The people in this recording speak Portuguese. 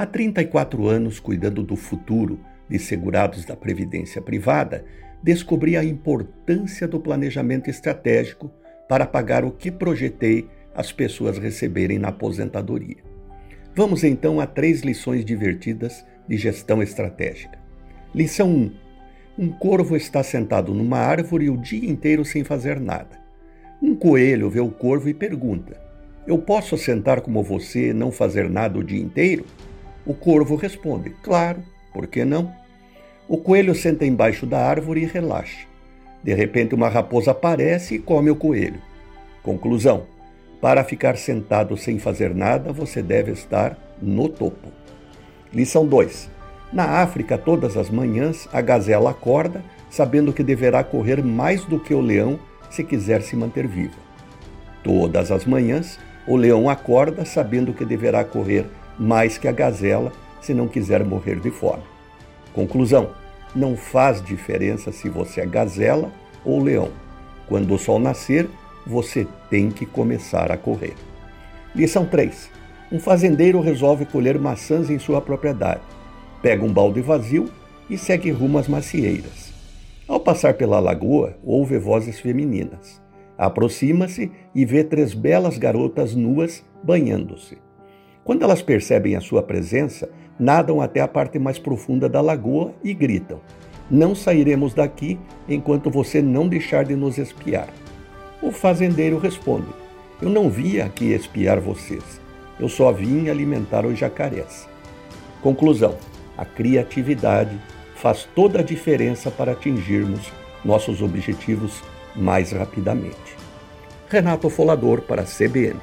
Há 34 anos, cuidando do futuro de segurados da Previdência Privada, descobri a importância do planejamento estratégico para pagar o que projetei as pessoas receberem na aposentadoria. Vamos então a três lições divertidas de gestão estratégica. Lição 1. Um corvo está sentado numa árvore o dia inteiro sem fazer nada. Um coelho vê o corvo e pergunta: Eu posso sentar como você e não fazer nada o dia inteiro? O corvo responde: Claro, por que não? O coelho senta embaixo da árvore e relaxa. De repente, uma raposa aparece e come o coelho. Conclusão: para ficar sentado sem fazer nada, você deve estar no topo. Lição 2. Na África, todas as manhãs, a gazela acorda sabendo que deverá correr mais do que o leão se quiser se manter viva. Todas as manhãs, o leão acorda sabendo que deverá correr mais que a gazela se não quiser morrer de fome. Conclusão: não faz diferença se você é gazela ou leão. Quando o sol nascer, você tem que começar a correr. Lição 3. Um fazendeiro resolve colher maçãs em sua propriedade. Pega um balde vazio e segue rumo às macieiras. Ao passar pela lagoa, ouve vozes femininas. Aproxima-se e vê três belas garotas nuas banhando-se. Quando elas percebem a sua presença, nadam até a parte mais profunda da lagoa e gritam: Não sairemos daqui enquanto você não deixar de nos espiar. O fazendeiro responde: Eu não vim aqui espiar vocês. Eu só vim alimentar os jacarés. Conclusão: a criatividade faz toda a diferença para atingirmos nossos objetivos mais rapidamente. Renato Folador para a CBN.